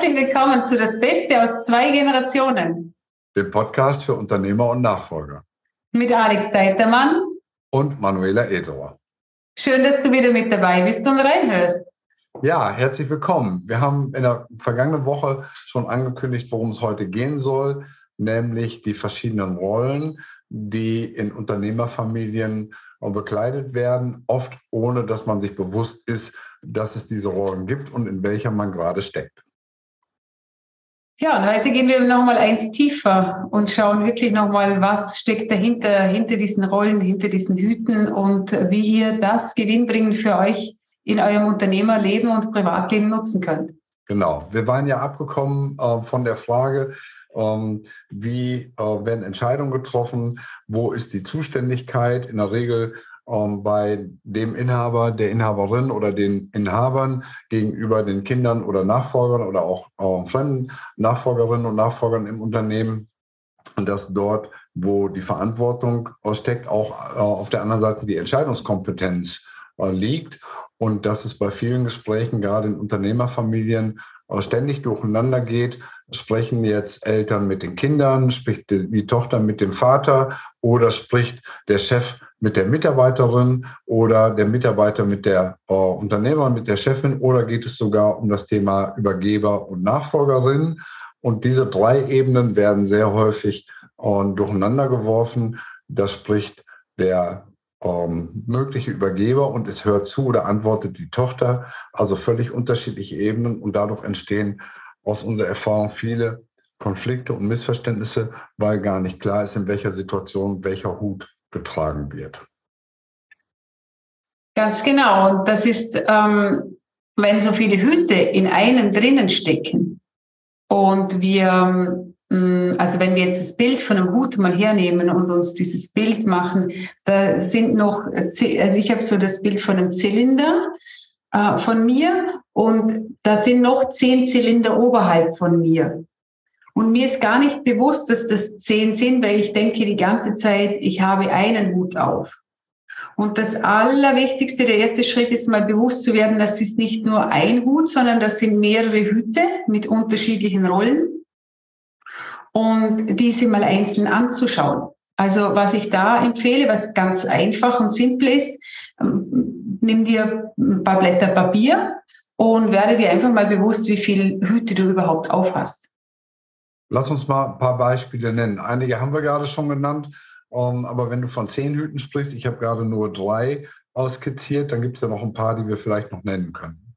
Herzlich willkommen zu Das Beste aus zwei Generationen. Dem Podcast für Unternehmer und Nachfolger. Mit Alex Deitermann und Manuela Ederer. Schön, dass du wieder mit dabei bist und reinhörst. Ja, herzlich willkommen. Wir haben in der vergangenen Woche schon angekündigt, worum es heute gehen soll, nämlich die verschiedenen Rollen, die in Unternehmerfamilien bekleidet werden, oft ohne dass man sich bewusst ist, dass es diese Rollen gibt und in welcher man gerade steckt. Ja, und heute gehen wir nochmal eins tiefer und schauen wirklich nochmal, was steckt dahinter, hinter diesen Rollen, hinter diesen Hüten und wie ihr das gewinnbringend für euch in eurem Unternehmerleben und Privatleben nutzen könnt. Genau. Wir waren ja abgekommen äh, von der Frage, ähm, wie äh, werden Entscheidungen getroffen, wo ist die Zuständigkeit. In der Regel ähm, bei dem Inhaber, der Inhaberin oder den Inhabern gegenüber den Kindern oder Nachfolgern oder auch ähm, fremden Nachfolgerinnen und Nachfolgern im Unternehmen. Und dass dort, wo die Verantwortung steckt, auch äh, auf der anderen Seite die Entscheidungskompetenz äh, liegt. Und dass es bei vielen Gesprächen, gerade in Unternehmerfamilien, äh, ständig durcheinander geht. Sprechen jetzt Eltern mit den Kindern, spricht die Tochter mit dem Vater oder spricht der Chef mit der Mitarbeiterin oder der Mitarbeiter mit der äh, Unternehmerin, mit der Chefin oder geht es sogar um das Thema Übergeber und Nachfolgerin? Und diese drei Ebenen werden sehr häufig äh, durcheinander geworfen. Da spricht der ähm, mögliche Übergeber und es hört zu oder antwortet die Tochter. Also völlig unterschiedliche Ebenen und dadurch entstehen aus unserer Erfahrung viele Konflikte und Missverständnisse, weil gar nicht klar ist, in welcher Situation welcher Hut getragen wird. Ganz genau. Und das ist, ähm, wenn so viele Hüte in einem drinnen stecken und wir, ähm, also wenn wir jetzt das Bild von einem Hut mal hernehmen und uns dieses Bild machen, da sind noch, also ich habe so das Bild von einem Zylinder äh, von mir und da sind noch zehn Zylinder oberhalb von mir. Und mir ist gar nicht bewusst, dass das zehn sind, weil ich denke die ganze Zeit, ich habe einen Hut auf. Und das Allerwichtigste, der erste Schritt ist mal bewusst zu werden, das ist nicht nur ein Hut, sondern das sind mehrere Hüte mit unterschiedlichen Rollen und diese mal einzeln anzuschauen. Also was ich da empfehle, was ganz einfach und simpel ist, ähm, nimm dir ein paar Blätter Papier und werde dir einfach mal bewusst, wie viele Hüte du überhaupt auf hast. Lass uns mal ein paar Beispiele nennen. Einige haben wir gerade schon genannt, um, ähm, aber wenn du von zehn Hüten sprichst, ich habe gerade nur drei skizziert, dann gibt es ja noch ein paar, die wir vielleicht noch nennen können.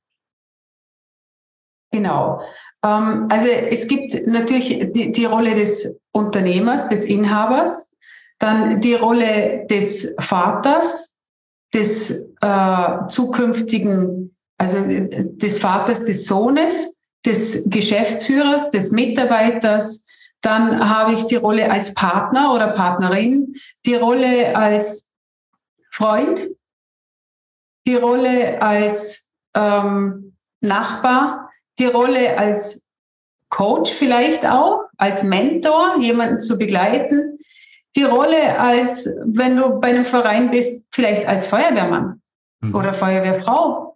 Genau. Ähm, also es gibt natürlich die, die Rolle des Unternehmers, des Inhabers, dann die Rolle des Vaters, des äh, zukünftigen, also des Vaters des Sohnes, des Geschäftsführers, des Mitarbeiters. Dann habe ich die Rolle als Partner oder Partnerin, die Rolle als Freund, die Rolle als ähm, Nachbar, die Rolle als Coach vielleicht auch, als Mentor, jemanden zu begleiten, die Rolle als, wenn du bei einem Verein bist, vielleicht als Feuerwehrmann mhm. oder Feuerwehrfrau,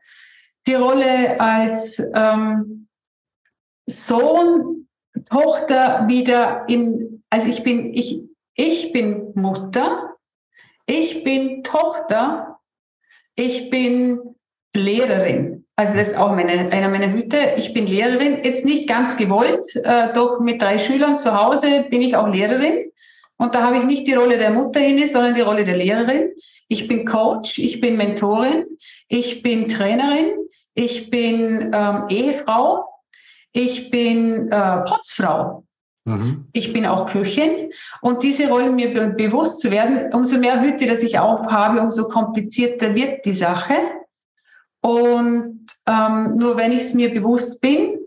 die Rolle als ähm, Sohn, Tochter wieder in, also ich bin, ich, ich bin Mutter, ich bin Tochter, ich bin Lehrerin. Also das ist auch meine, einer meiner Hüte. Ich bin Lehrerin, jetzt nicht ganz gewollt, äh, doch mit drei Schülern zu Hause bin ich auch Lehrerin. Und da habe ich nicht die Rolle der Mutter inne, sondern die Rolle der Lehrerin. Ich bin Coach, ich bin Mentorin, ich bin Trainerin, ich bin ähm, Ehefrau, ich bin äh, Putzfrau. Mhm. Ich bin auch Köchin und diese Rollen mir be bewusst zu werden, umso mehr Hüte, dass ich aufhabe, umso komplizierter wird die Sache. Und ähm, nur wenn ich es mir bewusst bin,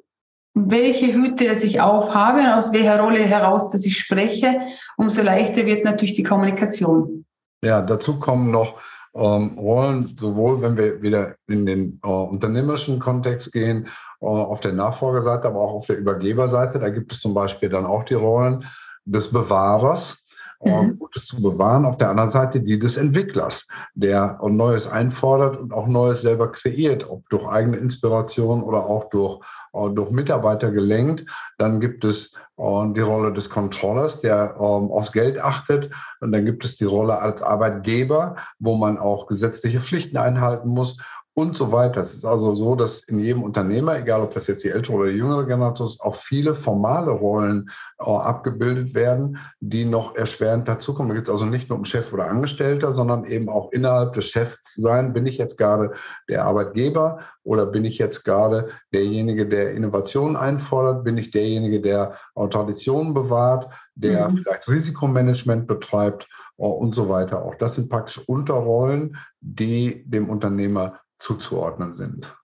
welche Hüte, dass ich aufhabe, aus welcher Rolle heraus, dass ich spreche, umso leichter wird natürlich die Kommunikation. Ja, dazu kommen noch ähm, Rollen, sowohl wenn wir wieder in den äh, unternehmerischen Kontext gehen, äh, auf der Nachfolgerseite, aber auch auf der Übergeberseite. Da gibt es zum Beispiel dann auch die Rollen des Bewahrers. Mhm. Gutes zu bewahren. Auf der anderen Seite die des Entwicklers, der Neues einfordert und auch Neues selber kreiert, ob durch eigene Inspiration oder auch durch äh, durch Mitarbeiter gelenkt. Dann gibt es äh, die Rolle des Controllers, der ähm, aufs Geld achtet. Und dann gibt es die Rolle als Arbeitgeber, wo man auch gesetzliche Pflichten einhalten muss und so weiter. Es ist also so, dass in jedem Unternehmer, egal ob das jetzt die ältere oder die jüngere Generation ist, auch viele formale Rollen äh, abgebildet werden, die noch erschwerend dazukommen. Da geht es also nicht nur um Chef oder Angestellter, sondern eben auch innerhalb des Chefs sein. Bin ich jetzt gerade der Arbeitgeber oder bin ich jetzt gerade derjenige, der Innovationen einfordert? Bin ich derjenige, der Traditionen bewahrt, der mhm. vielleicht Risikomanagement betreibt? Äh, und so weiter. Auch das sind praktisch Unterrollen, die dem Unternehmer zuzuordnen sind.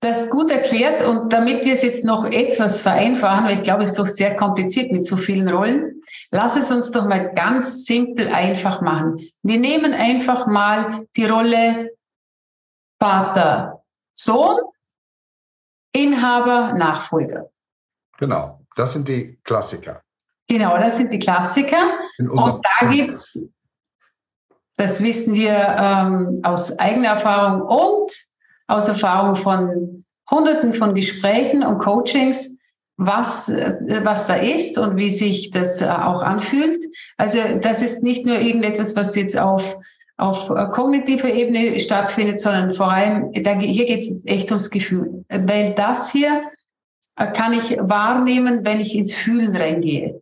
Das ist gut erklärt und damit wir es jetzt noch etwas vereinfachen, weil ich glaube, es ist doch sehr kompliziert mit so vielen Rollen, lass es uns doch mal ganz simpel einfach machen. Wir nehmen einfach mal die Rolle Vater, Sohn, Inhaber, Nachfolger. Genau, das sind die Klassiker. Genau, das sind die Klassiker. Und da gibt es das wissen wir ähm, aus eigener Erfahrung und aus Erfahrung von Hunderten von Gesprächen und Coachings, was, äh, was da ist und wie sich das äh, auch anfühlt. Also das ist nicht nur irgendetwas, was jetzt auf, auf äh, kognitiver Ebene stattfindet, sondern vor allem, da, hier geht es echt ums Gefühl. Weil das hier kann ich wahrnehmen, wenn ich ins Fühlen reingehe.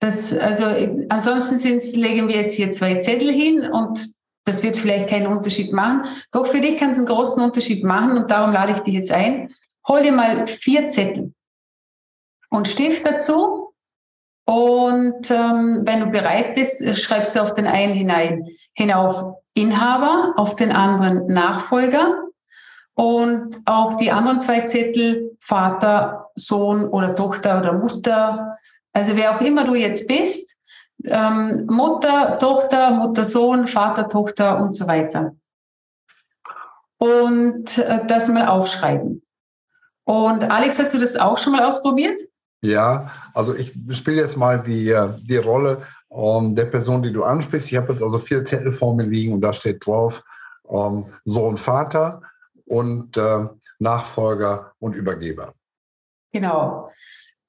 Das, also ansonsten legen wir jetzt hier zwei Zettel hin und das wird vielleicht keinen Unterschied machen. Doch für dich kann es einen großen Unterschied machen und darum lade ich dich jetzt ein. Hol dir mal vier Zettel und Stift dazu. Und ähm, wenn du bereit bist, schreibst du auf den einen hinein hinauf Inhaber, auf den anderen Nachfolger und auch die anderen zwei Zettel Vater, Sohn oder Tochter oder Mutter also wer auch immer du jetzt bist, ähm, Mutter, Tochter, Mutter, Sohn, Vater, Tochter und so weiter. Und äh, das mal aufschreiben. Und Alex, hast du das auch schon mal ausprobiert? Ja, also ich spiele jetzt mal die, äh, die Rolle ähm, der Person, die du ansprichst. Ich habe jetzt also vier Zettel vor mir liegen und da steht drauf ähm, Sohn, Vater und äh, Nachfolger und Übergeber. Genau.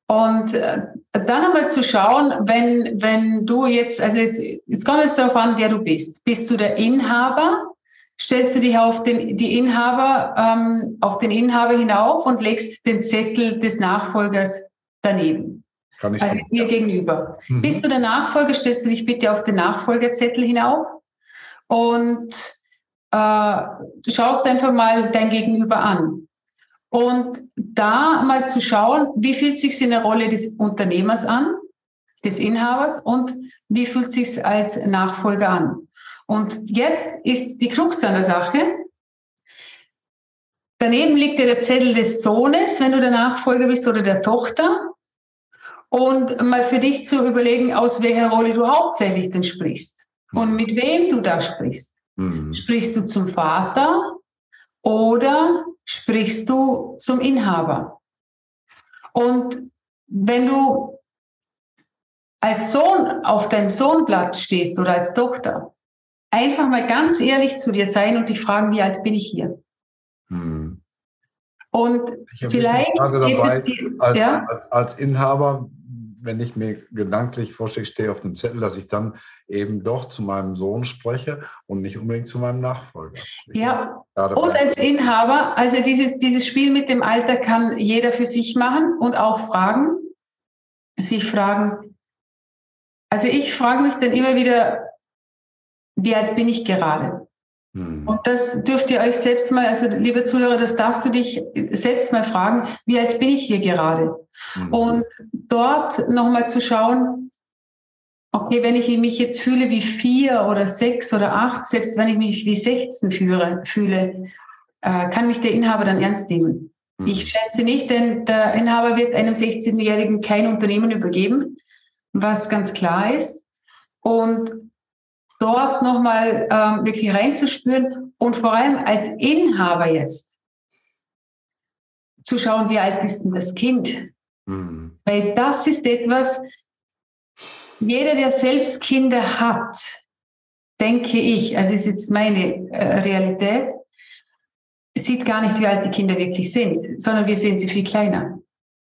Und äh, dann einmal zu schauen, wenn, wenn du jetzt, also jetzt, jetzt kommt es darauf an, wer du bist. Bist du der Inhaber? Stellst du dich auf den, die Inhaber, ähm, auf den Inhaber hinauf und legst den Zettel des Nachfolgers daneben. Kann ich also mir gegenüber. Mhm. Bist du der Nachfolger, stellst du dich bitte auf den Nachfolgerzettel hinauf und äh, du schaust einfach mal dein Gegenüber an. Und da mal zu schauen, wie fühlt sich in der Rolle des Unternehmers an, des Inhabers und wie fühlt sich als Nachfolger an. Und jetzt ist die Krux an der Sache. Daneben liegt ja der Zettel des Sohnes, wenn du der Nachfolger bist, oder der Tochter. Und mal für dich zu überlegen, aus welcher Rolle du hauptsächlich denn sprichst und mit wem du da sprichst. Mhm. Sprichst du zum Vater oder sprichst du zum Inhaber. Und wenn du als Sohn auf deinem Sohnblatt stehst oder als Tochter, einfach mal ganz ehrlich zu dir sein und dich fragen, wie alt bin ich hier? Hm. Und vielleicht dabei, die, als, ja? als, als, Inhaber wenn ich mir gedanklich vorstelle, ich stehe auf dem Zettel, dass ich dann eben doch zu meinem Sohn spreche und nicht unbedingt zu meinem Nachfolger. Ja, und als Inhaber, also dieses, dieses Spiel mit dem Alter kann jeder für sich machen und auch fragen, sich fragen, also ich frage mich dann immer wieder, wie alt bin ich gerade? Hm. Und das dürft ihr euch selbst mal, also liebe Zuhörer, das darfst du dich selbst mal fragen, wie alt bin ich hier gerade? Mhm. Und dort nochmal zu schauen, okay, wenn ich mich jetzt fühle wie vier oder sechs oder acht, selbst wenn ich mich wie 16 fühle, fühle äh, kann mich der Inhaber dann ernst nehmen. Mhm. Ich schätze nicht, denn der Inhaber wird einem 16-Jährigen kein Unternehmen übergeben, was ganz klar ist. Und dort nochmal ähm, wirklich reinzuspüren und vor allem als Inhaber jetzt zu schauen, wie alt ist denn das Kind? Mhm. Weil das ist etwas, jeder, der selbst Kinder hat, denke ich, also ist jetzt meine äh, Realität, sieht gar nicht, wie alt die Kinder wirklich sind, sondern wir sehen sie viel kleiner.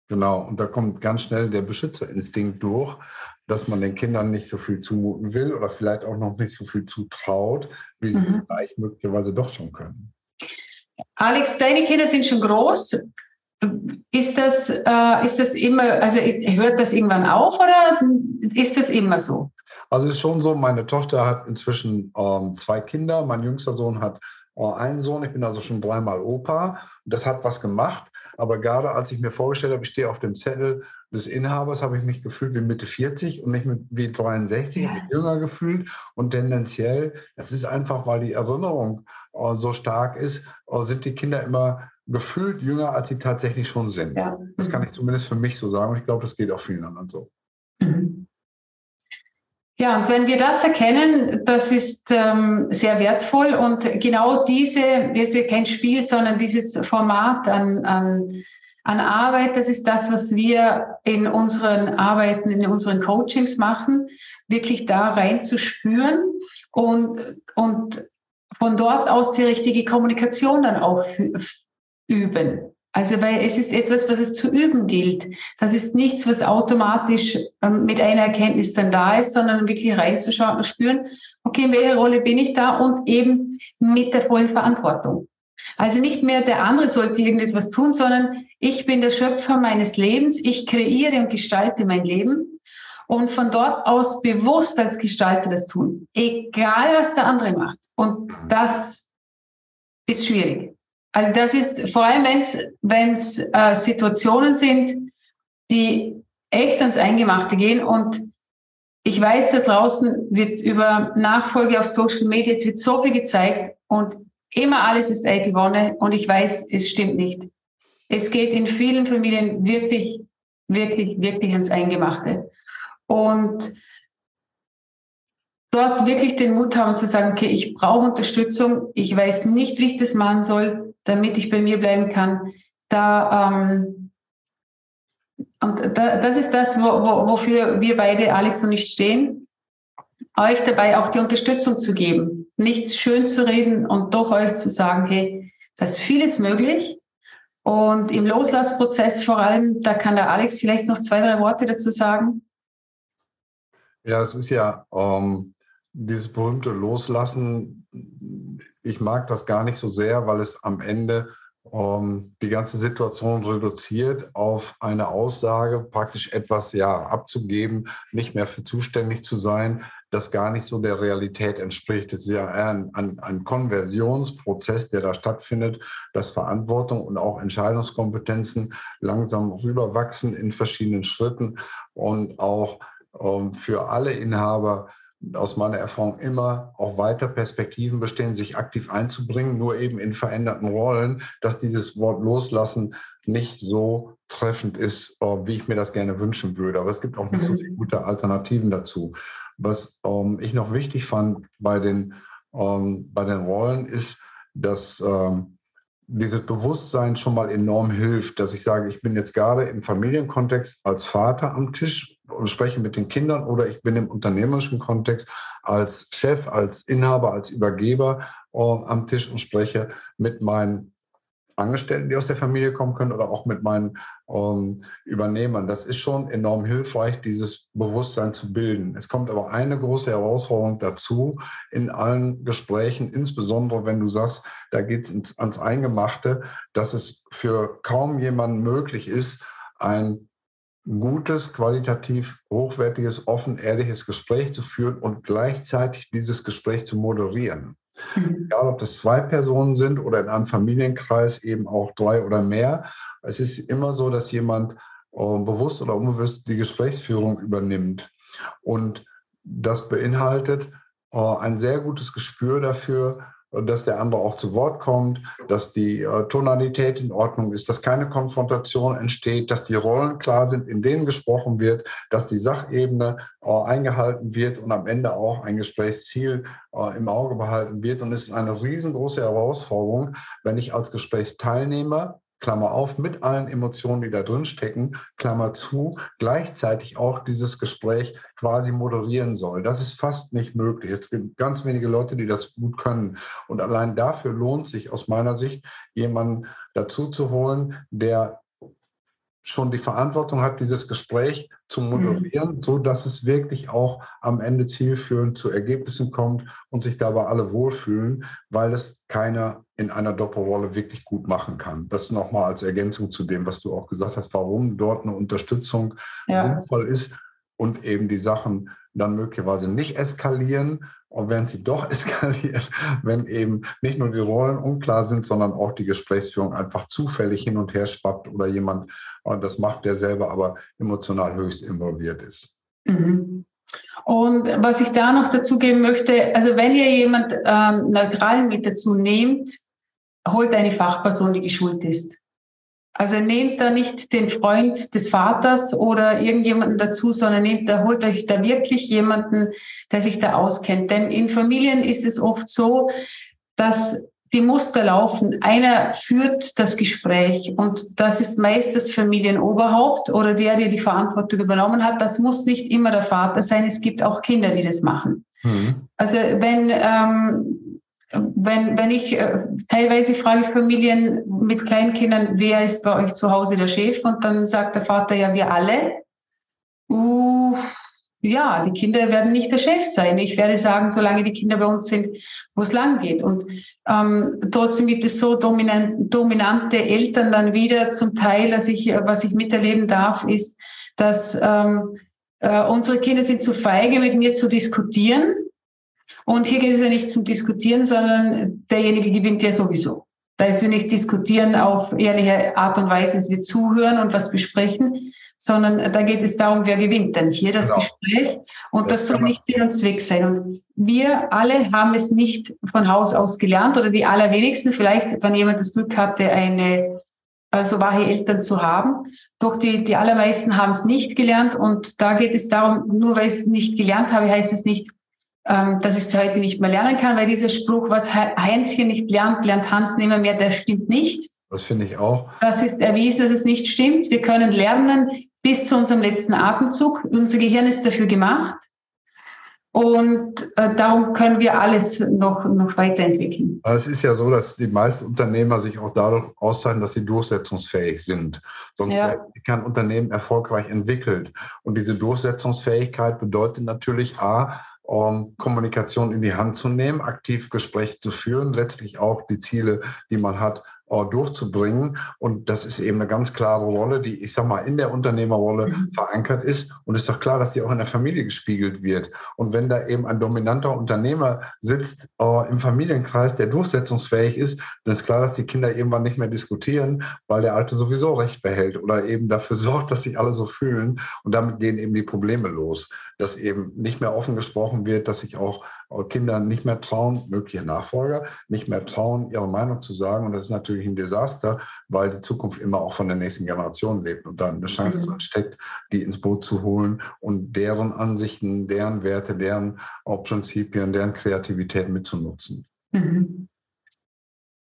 Genau, und da kommt ganz schnell der Beschützerinstinkt durch, dass man den Kindern nicht so viel zumuten will oder vielleicht auch noch nicht so viel zutraut, wie sie mhm. vielleicht möglicherweise doch schon können. Alex, deine Kinder sind schon groß. Ist das, äh, ist das immer, also hört das irgendwann auf oder ist das immer so? Also es ist schon so, meine Tochter hat inzwischen ähm, zwei Kinder, mein jüngster Sohn hat äh, einen Sohn, ich bin also schon dreimal Opa. Das hat was gemacht. Aber gerade als ich mir vorgestellt habe, ich stehe auf dem Zettel des Inhabers, habe ich mich gefühlt wie Mitte 40 und nicht wie 63, ja. mich jünger gefühlt. Und tendenziell, das ist einfach, weil die Erinnerung äh, so stark ist, äh, sind die Kinder immer gefühlt jünger, als sie tatsächlich schon sind. Ja. Das kann ich zumindest für mich so sagen und ich glaube, das geht auch vielen anderen so. Ja, und wenn wir das erkennen, das ist ähm, sehr wertvoll und genau diese, das ist kein Spiel, sondern dieses Format an, an, an Arbeit, das ist das, was wir in unseren Arbeiten, in unseren Coachings machen, wirklich da reinzuspüren und, und von dort aus die richtige Kommunikation dann auch üben. Also weil es ist etwas, was es zu üben gilt. Das ist nichts, was automatisch ähm, mit einer Erkenntnis dann da ist, sondern wirklich reinzuschauen und spüren, okay, in welcher Rolle bin ich da und eben mit der vollen Verantwortung. Also nicht mehr der andere sollte irgendetwas tun, sondern ich bin der Schöpfer meines Lebens, ich kreiere und gestalte mein Leben und von dort aus bewusst als Gestalter das tun, egal was der andere macht. Und das ist schwierig. Also das ist vor allem, wenn es äh, Situationen sind, die echt ans Eingemachte gehen und ich weiß, da draußen wird über Nachfolge auf Social Media, es wird so viel gezeigt und immer alles ist eitel Wonne und ich weiß, es stimmt nicht. Es geht in vielen Familien wirklich, wirklich, wirklich ans Eingemachte. Und dort wirklich den Mut haben zu sagen, okay, ich brauche Unterstützung, ich weiß nicht, wie ich das machen soll, damit ich bei mir bleiben kann. Da, ähm, und da, das ist das, wo, wo, wofür wir beide, Alex und ich, stehen, euch dabei auch die Unterstützung zu geben, nichts schön zu reden und doch euch zu sagen, hey, da ist vieles möglich. Und im Loslassprozess vor allem, da kann der Alex vielleicht noch zwei, drei Worte dazu sagen. Ja, es ist ja ähm, dieses berühmte Loslassen, ich mag das gar nicht so sehr, weil es am Ende ähm, die ganze Situation reduziert auf eine Aussage, praktisch etwas ja abzugeben, nicht mehr für zuständig zu sein, das gar nicht so der Realität entspricht. Es ist ja ein, ein, ein Konversionsprozess, der da stattfindet, dass Verantwortung und auch Entscheidungskompetenzen langsam rüberwachsen in verschiedenen Schritten und auch ähm, für alle Inhaber aus meiner Erfahrung immer auch weiter Perspektiven bestehen, sich aktiv einzubringen, nur eben in veränderten Rollen, dass dieses Wort loslassen nicht so treffend ist, äh, wie ich mir das gerne wünschen würde. Aber es gibt auch nicht so mhm. viele gute Alternativen dazu. Was ähm, ich noch wichtig fand bei den, ähm, bei den Rollen ist, dass ähm, dieses Bewusstsein schon mal enorm hilft, dass ich sage, ich bin jetzt gerade im Familienkontext als Vater am Tisch spreche mit den Kindern oder ich bin im unternehmerischen Kontext als Chef, als Inhaber, als Übergeber äh, am Tisch und spreche mit meinen Angestellten, die aus der Familie kommen können oder auch mit meinen ähm, Übernehmern. Das ist schon enorm hilfreich, dieses Bewusstsein zu bilden. Es kommt aber eine große Herausforderung dazu in allen Gesprächen, insbesondere wenn du sagst, da geht es ans Eingemachte, dass es für kaum jemanden möglich ist, ein gutes, qualitativ hochwertiges, offen, ehrliches Gespräch zu führen und gleichzeitig dieses Gespräch zu moderieren. Mhm. Egal, ob das zwei Personen sind oder in einem Familienkreis eben auch drei oder mehr. Es ist immer so, dass jemand äh, bewusst oder unbewusst die Gesprächsführung übernimmt. Und das beinhaltet äh, ein sehr gutes Gespür dafür, dass der andere auch zu Wort kommt, dass die äh, Tonalität in Ordnung ist, dass keine Konfrontation entsteht, dass die Rollen klar sind, in denen gesprochen wird, dass die Sachebene äh, eingehalten wird und am Ende auch ein Gesprächsziel äh, im Auge behalten wird. Und es ist eine riesengroße Herausforderung, wenn ich als Gesprächsteilnehmer Klammer auf, mit allen Emotionen, die da drin stecken, Klammer zu, gleichzeitig auch dieses Gespräch quasi moderieren soll. Das ist fast nicht möglich. Es gibt ganz wenige Leute, die das gut können. Und allein dafür lohnt sich aus meiner Sicht, jemanden dazu zu holen, der schon die Verantwortung hat, dieses Gespräch zu mhm. moderieren, mhm. so dass es wirklich auch am Ende zielführend zu Ergebnissen kommt und sich dabei alle wohlfühlen, weil es keiner in einer Doppelrolle wirklich gut machen kann. Das nochmal als Ergänzung zu dem, was du auch gesagt hast, warum dort eine Unterstützung ja. sinnvoll ist und eben die Sachen dann möglicherweise nicht eskalieren, und wenn sie doch eskalieren, wenn eben nicht nur die Rollen unklar sind, sondern auch die Gesprächsführung einfach zufällig hin und her schwappt oder jemand, und das macht der selber, aber emotional höchst involviert ist. Mhm. Und was ich da noch dazu geben möchte, also wenn ihr jemand ähm, Neutralen mit dazu nehmt, holt eine Fachperson, die geschult ist. Also nehmt da nicht den Freund des Vaters oder irgendjemanden dazu, sondern nehmt da, holt euch da wirklich jemanden, der sich da auskennt. Denn in Familien ist es oft so, dass die Muster laufen. Einer führt das Gespräch und das ist meist das Familienoberhaupt oder der, der die Verantwortung übernommen hat. Das muss nicht immer der Vater sein. Es gibt auch Kinder, die das machen. Mhm. Also wenn ähm, wenn, wenn ich äh, teilweise frage Familien mit Kleinkindern, wer ist bei euch zu Hause der Chef? Und dann sagt der Vater, ja, wir alle. Uh, ja, die Kinder werden nicht der Chef sein. Ich werde sagen, solange die Kinder bei uns sind, wo es lang geht. Und ähm, trotzdem gibt es so dominant, dominante Eltern dann wieder zum Teil, dass ich, was ich miterleben darf, ist, dass ähm, äh, unsere Kinder sind zu feige, mit mir zu diskutieren und hier geht es ja nicht zum Diskutieren, sondern derjenige gewinnt ja sowieso. Da ist ja nicht diskutieren auf ehrliche Art und Weise, dass wir zuhören und was besprechen, sondern da geht es darum, wer gewinnt denn hier das genau. Gespräch. Und das, das soll nicht Sinn und Zweck sein. Und wir alle haben es nicht von Haus aus gelernt oder die allerwenigsten, vielleicht, wenn jemand das Glück hatte, eine also wache Eltern zu haben. Doch die, die allermeisten haben es nicht gelernt. Und da geht es darum, nur weil ich es nicht gelernt habe, heißt es nicht, dass ich es heute nicht mehr lernen kann, weil dieser Spruch, was Heinzchen nicht lernt, lernt Hans nimmer mehr, der stimmt nicht. Das finde ich auch. Das ist erwiesen, dass es nicht stimmt. Wir können lernen bis zu unserem letzten Atemzug. Unser Gehirn ist dafür gemacht. Und äh, darum können wir alles noch, noch weiterentwickeln. Es ist ja so, dass die meisten Unternehmer sich auch dadurch auszeichnen, dass sie durchsetzungsfähig sind. Sonst ja. kein Unternehmen erfolgreich entwickelt. Und diese Durchsetzungsfähigkeit bedeutet natürlich A, um Kommunikation in die Hand zu nehmen, aktiv Gespräche zu führen, letztlich auch die Ziele, die man hat, durchzubringen. Und das ist eben eine ganz klare Rolle, die, ich sag mal, in der Unternehmerrolle mhm. verankert ist. Und ist doch klar, dass sie auch in der Familie gespiegelt wird. Und wenn da eben ein dominanter Unternehmer sitzt äh, im Familienkreis, der durchsetzungsfähig ist, dann ist klar, dass die Kinder irgendwann nicht mehr diskutieren, weil der Alte sowieso Recht behält oder eben dafür sorgt, dass sich alle so fühlen. Und damit gehen eben die Probleme los, dass eben nicht mehr offen gesprochen wird, dass sich auch Kinder nicht mehr trauen, mögliche Nachfolger, nicht mehr trauen, ihre Meinung zu sagen. Und das ist natürlich ein Desaster, weil die Zukunft immer auch von der nächsten Generation lebt und dann eine Chance mhm. steckt, die ins Boot zu holen und deren Ansichten, deren Werte, deren Prinzipien, deren Kreativität mitzunutzen. Mhm.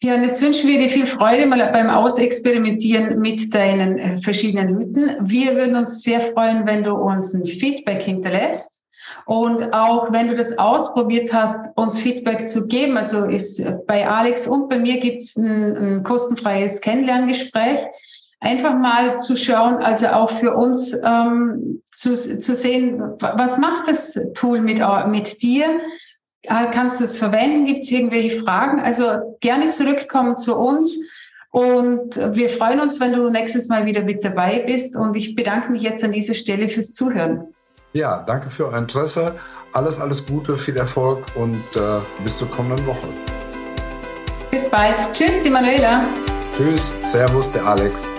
Ja, und jetzt wünschen wir dir viel Freude mal beim Ausexperimentieren mit deinen äh, verschiedenen Hüten. Wir würden uns sehr freuen, wenn du uns ein Feedback hinterlässt. Und auch wenn du das ausprobiert hast, uns Feedback zu geben, also ist bei Alex und bei mir gibt es ein, ein kostenfreies Kennenlerngespräch. Einfach mal zu schauen, also auch für uns ähm, zu, zu sehen, was macht das Tool mit, mit dir? Äh, kannst du es verwenden? Gibt es irgendwelche Fragen? Also gerne zurückkommen zu uns. Und wir freuen uns, wenn du nächstes Mal wieder mit dabei bist. Und ich bedanke mich jetzt an dieser Stelle fürs Zuhören. Ja, danke für euer Interesse. Alles, alles Gute, viel Erfolg und äh, bis zur kommenden Woche. Bis bald. Tschüss, die Manuela. Tschüss, Servus, der Alex.